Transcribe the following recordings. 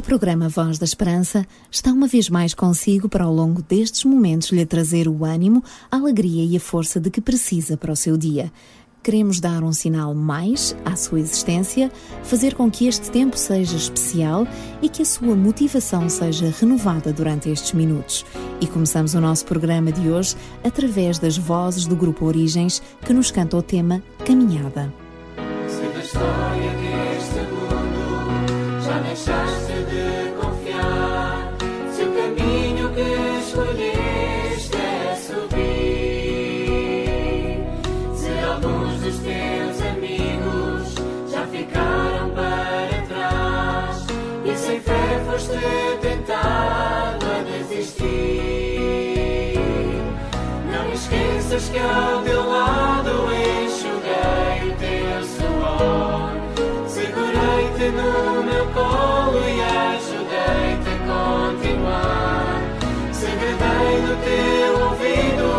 O programa Voz da Esperança está uma vez mais consigo para ao longo destes momentos lhe trazer o ânimo, a alegria e a força de que precisa para o seu dia. Queremos dar um sinal mais à sua existência, fazer com que este tempo seja especial e que a sua motivação seja renovada durante estes minutos. E começamos o nosso programa de hoje através das vozes do Grupo Origens que nos canta o tema Caminhada. Na história deste mundo já deixaste esqueças que ao teu lado enxuguei o teu suor. Segurei-te no meu colo e ajudei-te a continuar. Segredei no teu ouvido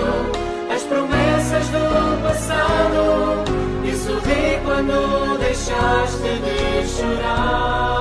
as promessas do passado e sorri quando deixaste de chorar.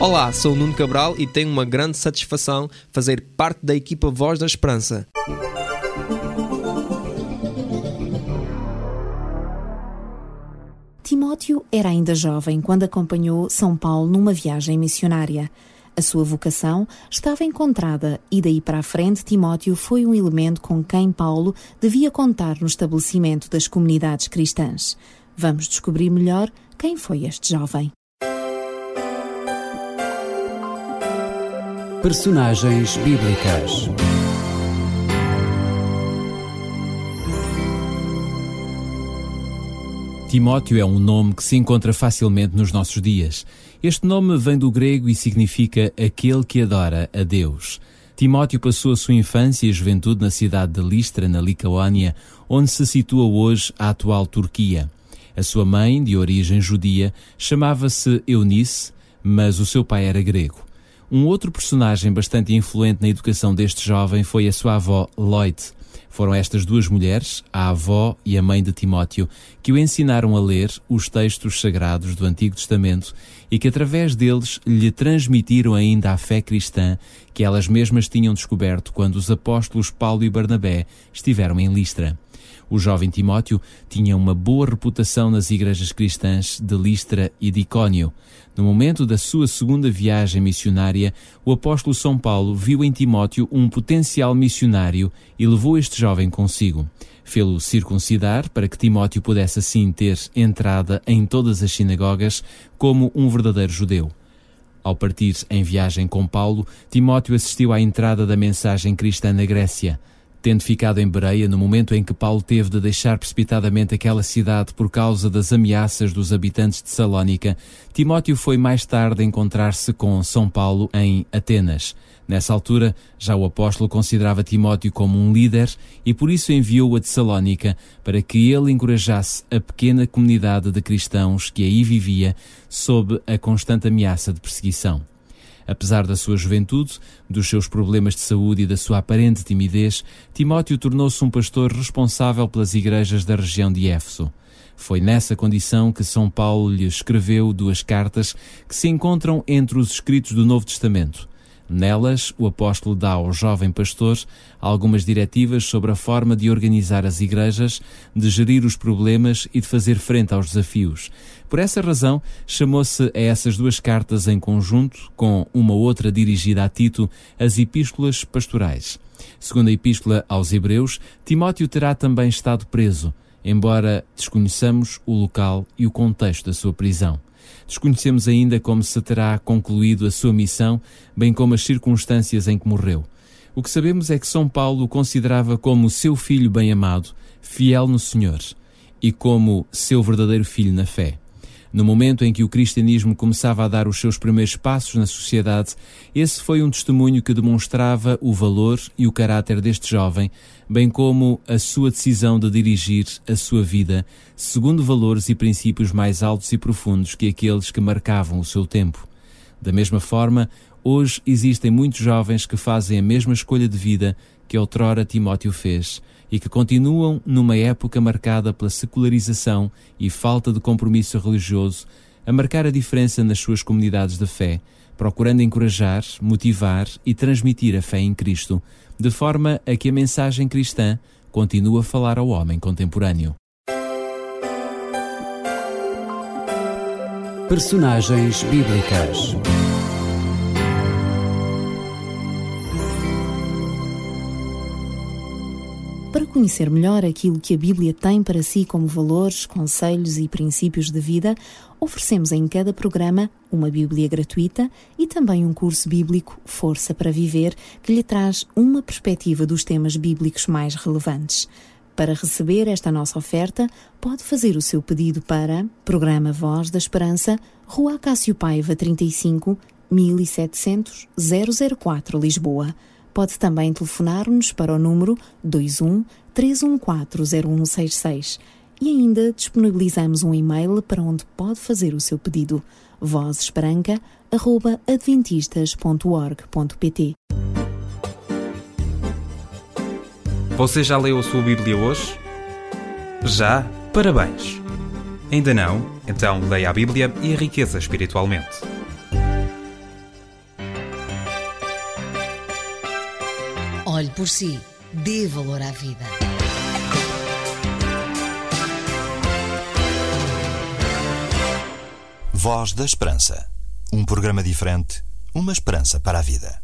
Olá, sou o Nuno Cabral e tenho uma grande satisfação fazer parte da equipa Voz da Esperança. Timóteo era ainda jovem quando acompanhou São Paulo numa viagem missionária. A sua vocação estava encontrada e daí para a frente Timóteo foi um elemento com quem Paulo devia contar no estabelecimento das comunidades cristãs. Vamos descobrir melhor quem foi este jovem. Personagens bíblicas. Timóteo é um nome que se encontra facilmente nos nossos dias. Este nome vem do grego e significa aquele que adora a Deus. Timóteo passou a sua infância e juventude na cidade de Listra, na Licaónia, onde se situa hoje a atual Turquia. A sua mãe, de origem judia, chamava-se Eunice, mas o seu pai era grego. Um outro personagem bastante influente na educação deste jovem foi a sua avó Lloyd. Foram estas duas mulheres, a avó e a mãe de Timóteo, que o ensinaram a ler os textos sagrados do Antigo Testamento e que através deles lhe transmitiram ainda a fé cristã que elas mesmas tinham descoberto quando os apóstolos Paulo e Barnabé estiveram em Listra. O jovem Timóteo tinha uma boa reputação nas igrejas cristãs de Listra e de Icónio. No momento da sua segunda viagem missionária, o apóstolo São Paulo viu em Timóteo um potencial missionário e levou este jovem consigo. Fê-lo circuncidar para que Timóteo pudesse assim ter entrada em todas as sinagogas como um verdadeiro judeu. Ao partir em viagem com Paulo, Timóteo assistiu à entrada da mensagem cristã na Grécia. Tendo ficado em Bereia no momento em que Paulo teve de deixar precipitadamente aquela cidade por causa das ameaças dos habitantes de Salónica, Timóteo foi mais tarde encontrar-se com São Paulo em Atenas. Nessa altura, já o apóstolo considerava Timóteo como um líder e por isso enviou-o a Salónica para que ele encorajasse a pequena comunidade de cristãos que aí vivia sob a constante ameaça de perseguição. Apesar da sua juventude, dos seus problemas de saúde e da sua aparente timidez, Timóteo tornou-se um pastor responsável pelas igrejas da região de Éfeso. Foi nessa condição que São Paulo lhe escreveu duas cartas que se encontram entre os escritos do Novo Testamento. Nelas, o apóstolo dá ao jovem pastor algumas diretivas sobre a forma de organizar as igrejas, de gerir os problemas e de fazer frente aos desafios. Por essa razão, chamou-se a essas duas cartas em conjunto, com uma outra dirigida a Tito, as Epístolas Pastorais. Segundo a Epístola aos Hebreus, Timóteo terá também estado preso, embora desconheçamos o local e o contexto da sua prisão. Desconhecemos ainda como se terá concluído a sua missão, bem como as circunstâncias em que morreu. O que sabemos é que São Paulo o considerava como seu filho bem-amado, fiel no Senhor, e como seu verdadeiro filho na fé. No momento em que o cristianismo começava a dar os seus primeiros passos na sociedade, esse foi um testemunho que demonstrava o valor e o caráter deste jovem, bem como a sua decisão de dirigir a sua vida segundo valores e princípios mais altos e profundos que aqueles que marcavam o seu tempo. Da mesma forma, hoje existem muitos jovens que fazem a mesma escolha de vida que outrora Timóteo fez e que continuam numa época marcada pela secularização e falta de compromisso religioso a marcar a diferença nas suas comunidades de fé, procurando encorajar, motivar e transmitir a fé em Cristo, de forma a que a mensagem cristã continue a falar ao homem contemporâneo. Personagens bíblicas. Conhecer melhor aquilo que a Bíblia tem para si como valores, conselhos e princípios de vida, oferecemos em cada programa uma Bíblia gratuita e também um curso bíblico Força para Viver, que lhe traz uma perspectiva dos temas bíblicos mais relevantes. Para receber esta nossa oferta, pode fazer o seu pedido para Programa Voz da Esperança, Rua Cássio Paiva 35, 1700 004 Lisboa Pode também telefonar-nos para o número 21 314 0166 e ainda disponibilizamos um e-mail para onde pode fazer o seu pedido vozesperanca.adventistas.org.pt Você já leu a sua Bíblia hoje? Já? Parabéns! Ainda não? Então leia a Bíblia e enriqueça espiritualmente. Olhe por si, dê valor à vida. Voz da Esperança. Um programa diferente, uma esperança para a vida.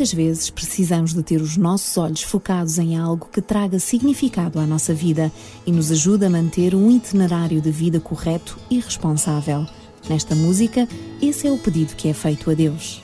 Muitas vezes precisamos de ter os nossos olhos focados em algo que traga significado à nossa vida e nos ajude a manter um itinerário de vida correto e responsável. Nesta música, esse é o pedido que é feito a Deus.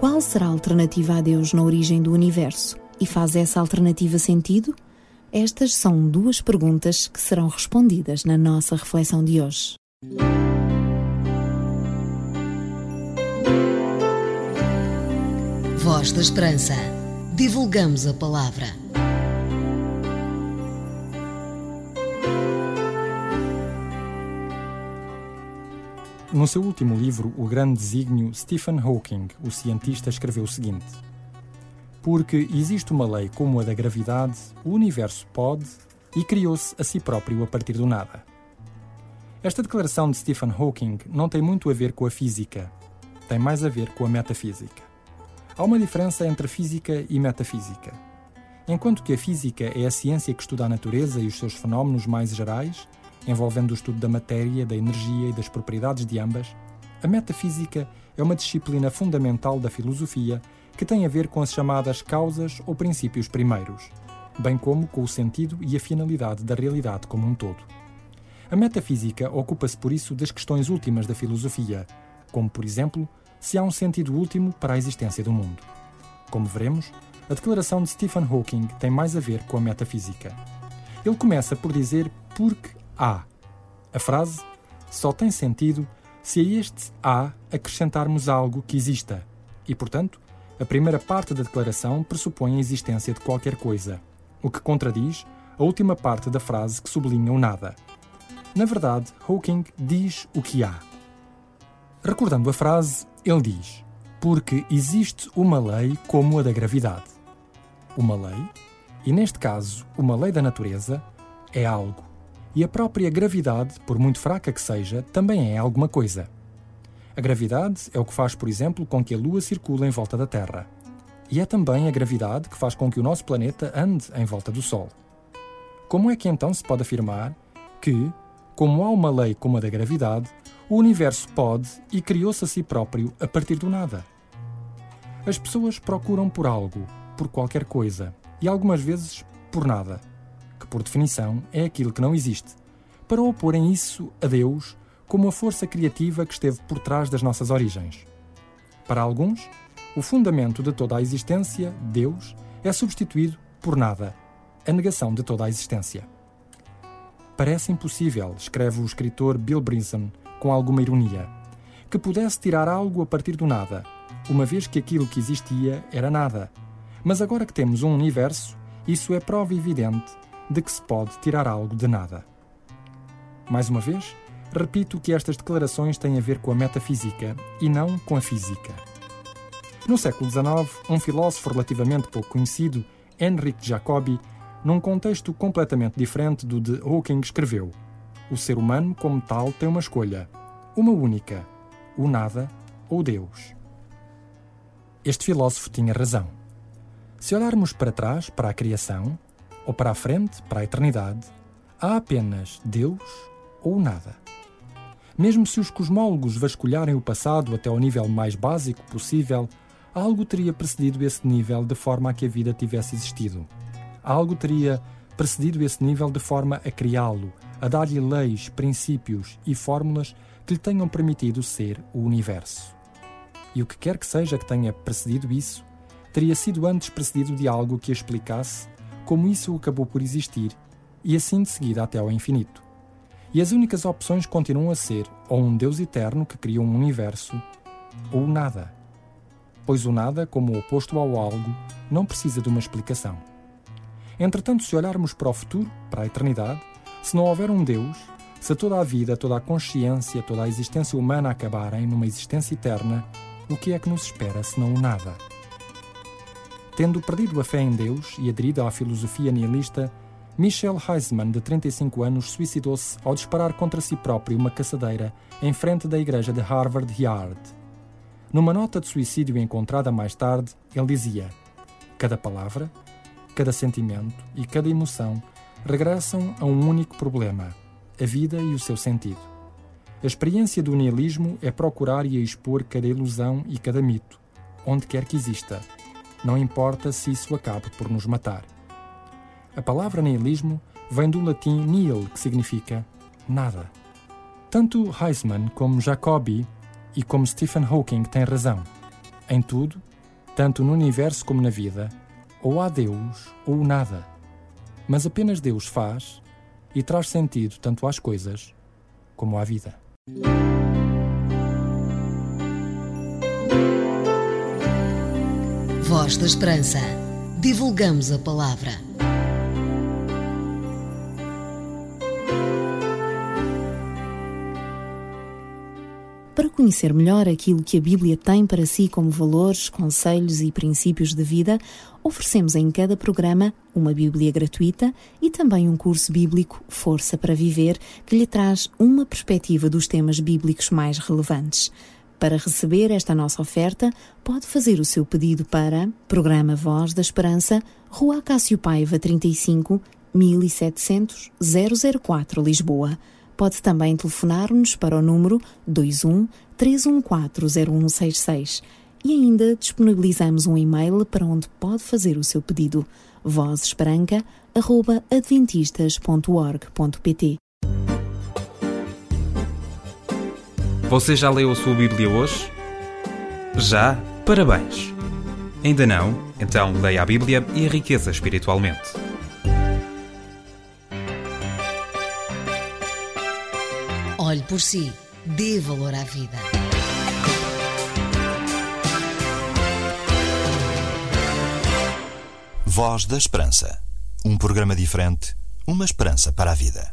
Qual será a alternativa a Deus na origem do universo? E faz essa alternativa sentido? Estas são duas perguntas que serão respondidas na nossa reflexão de hoje. Voz da Esperança. Divulgamos a palavra. No seu último livro, O Grande Desígnio, Stephen Hawking, o cientista, escreveu o seguinte: Porque existe uma lei como a da gravidade, o universo pode e criou-se a si próprio a partir do nada. Esta declaração de Stephen Hawking não tem muito a ver com a física, tem mais a ver com a metafísica. Há uma diferença entre física e metafísica. Enquanto que a física é a ciência que estuda a natureza e os seus fenómenos mais gerais, envolvendo o estudo da matéria, da energia e das propriedades de ambas, a metafísica é uma disciplina fundamental da filosofia que tem a ver com as chamadas causas ou princípios primeiros, bem como com o sentido e a finalidade da realidade como um todo. A metafísica ocupa-se por isso das questões últimas da filosofia, como, por exemplo, se há um sentido último para a existência do mundo. Como veremos, a declaração de Stephen Hawking tem mais a ver com a metafísica. Ele começa por dizer porque há. A frase só tem sentido se a este há acrescentarmos algo que exista, e, portanto, a primeira parte da declaração pressupõe a existência de qualquer coisa, o que contradiz a última parte da frase que sublinha o nada. Na verdade, Hawking diz o que há. Recordando a frase, ele diz: Porque existe uma lei como a da gravidade. Uma lei, e neste caso uma lei da natureza, é algo. E a própria gravidade, por muito fraca que seja, também é alguma coisa. A gravidade é o que faz, por exemplo, com que a Lua circule em volta da Terra. E é também a gravidade que faz com que o nosso planeta ande em volta do Sol. Como é que então se pode afirmar que, como há uma lei como a da gravidade, o universo pode e criou-se a si próprio a partir do nada? As pessoas procuram por algo, por qualquer coisa, e algumas vezes por nada, por definição é aquilo que não existe, para oporem isso a Deus como a força criativa que esteve por trás das nossas origens. Para alguns, o fundamento de toda a existência, Deus, é substituído por nada, a negação de toda a existência. Parece impossível, escreve o escritor Bill Brinson com alguma ironia, que pudesse tirar algo a partir do nada, uma vez que aquilo que existia era nada. Mas agora que temos um universo, isso é prova evidente de que se pode tirar algo de nada. Mais uma vez, repito que estas declarações têm a ver com a metafísica e não com a física. No século XIX, um filósofo relativamente pouco conhecido, Henrik Jacobi, num contexto completamente diferente do de Hawking, escreveu: O ser humano, como tal, tem uma escolha, uma única: o nada ou Deus. Este filósofo tinha razão. Se olharmos para trás, para a criação, ou para a frente, para a eternidade, há apenas Deus ou nada. Mesmo se os cosmólogos vasculharem o passado até ao nível mais básico possível, algo teria precedido esse nível de forma a que a vida tivesse existido. Algo teria precedido esse nível de forma a criá-lo, a dar-lhe leis, princípios e fórmulas que lhe tenham permitido ser o universo. E o que quer que seja que tenha precedido isso, teria sido antes precedido de algo que explicasse como isso acabou por existir e assim de seguida até ao infinito. E as únicas opções continuam a ser ou um Deus eterno que criou um universo, ou nada. Pois o nada, como oposto ao algo, não precisa de uma explicação. Entretanto, se olharmos para o futuro, para a eternidade, se não houver um Deus, se toda a vida, toda a consciência, toda a existência humana acabarem numa existência eterna, o que é que nos espera senão o nada? Tendo perdido a fé em Deus e aderido à filosofia nihilista, Michel Heisman, de 35 anos, suicidou-se ao disparar contra si próprio uma caçadeira em frente da igreja de Harvard Yard. Numa nota de suicídio encontrada mais tarde, ele dizia: Cada palavra, cada sentimento e cada emoção regressam a um único problema: a vida e o seu sentido. A experiência do nihilismo é procurar e expor cada ilusão e cada mito, onde quer que exista, não importa se isso acabe por nos matar. A palavra nihilismo vem do latim nihil, que significa nada. Tanto Heisman como Jacobi e como Stephen Hawking têm razão. Em tudo, tanto no universo como na vida, ou há Deus ou nada. Mas apenas Deus faz e traz sentido tanto às coisas como à vida. Voz da Esperança. Divulgamos a palavra. Para conhecer melhor aquilo que a Bíblia tem para si como valores, conselhos e princípios de vida, oferecemos em cada programa uma Bíblia gratuita e também um curso bíblico Força para Viver, que lhe traz uma perspectiva dos temas bíblicos mais relevantes. Para receber esta nossa oferta, pode fazer o seu pedido para Programa Voz da Esperança, Rua Cássio Paiva 35, 1700 004 Lisboa. Pode também telefonar-nos para o número 21 314 0166 e ainda disponibilizamos um e-mail para onde pode fazer o seu pedido vozesbranca.adventistas.org.pt Você já leu a sua Bíblia hoje? Já? Parabéns! Ainda não? Então leia a Bíblia e enriqueça espiritualmente. Olhe por si, dê valor à vida. Voz da Esperança. Um programa diferente, uma esperança para a vida.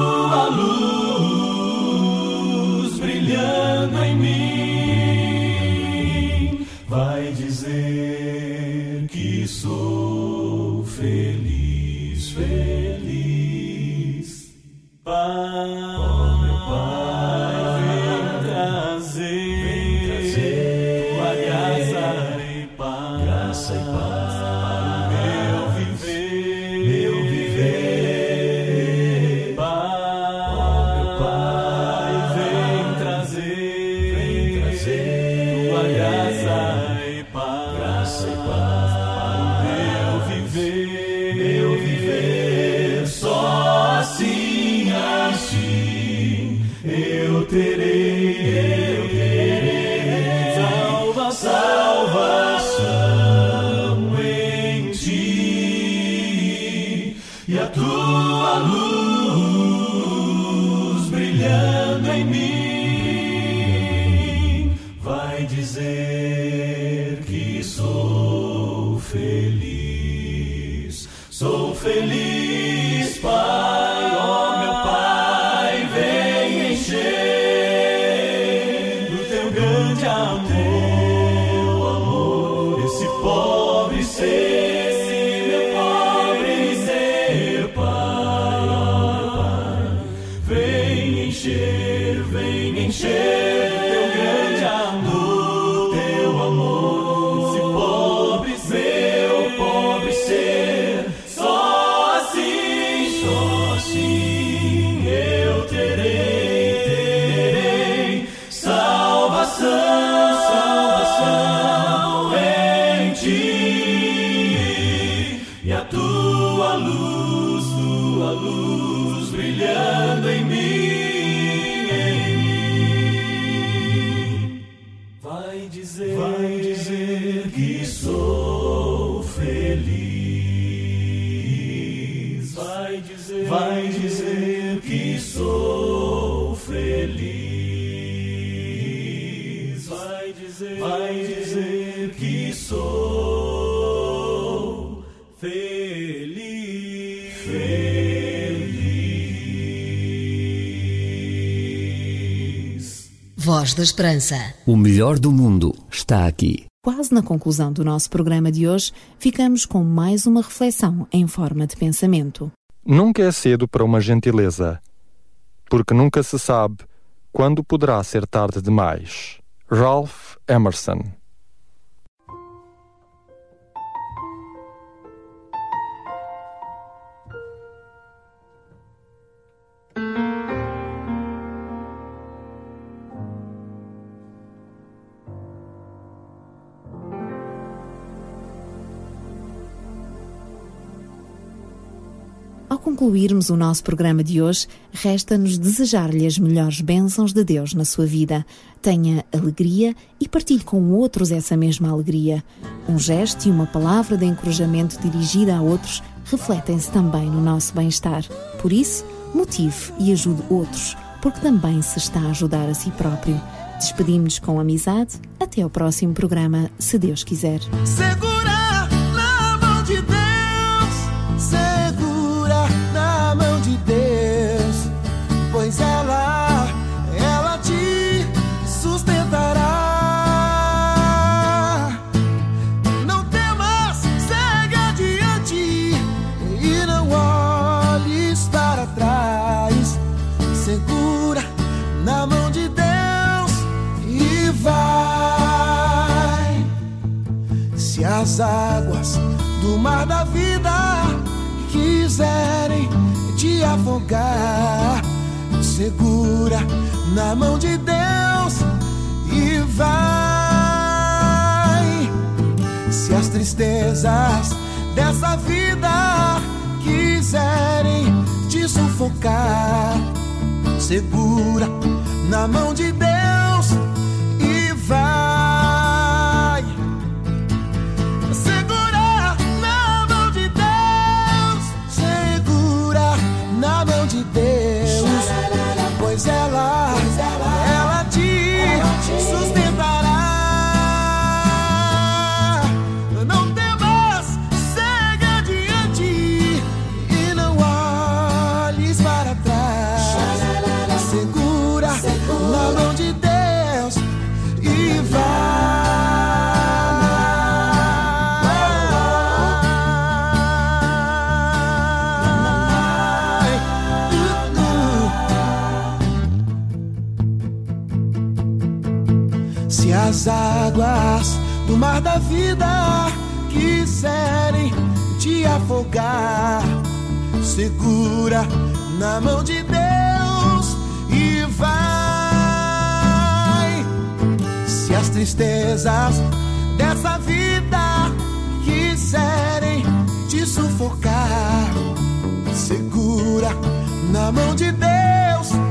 Voz da Esperança. O melhor do mundo está aqui. Quase na conclusão do nosso programa de hoje, ficamos com mais uma reflexão em forma de pensamento. Nunca é cedo para uma gentileza, porque nunca se sabe quando poderá ser tarde demais. Ralph Emerson concluirmos o nosso programa de hoje, resta-nos desejar-lhe as melhores bênçãos de Deus na sua vida. Tenha alegria e partilhe com outros essa mesma alegria. Um gesto e uma palavra de encorajamento dirigida a outros refletem-se também no nosso bem-estar. Por isso, motive e ajude outros, porque também se está a ajudar a si próprio. Despedimos-nos com amizade. Até ao próximo programa, se Deus quiser. As águas do mar da vida quiserem te afogar, segura na mão de Deus e vai. Se as tristezas dessa vida quiserem te sufocar, segura na mão de Deus as águas do mar da vida quiserem te afogar, segura na mão de Deus e vai. Se as tristezas dessa vida quiserem te sufocar, segura na mão de Deus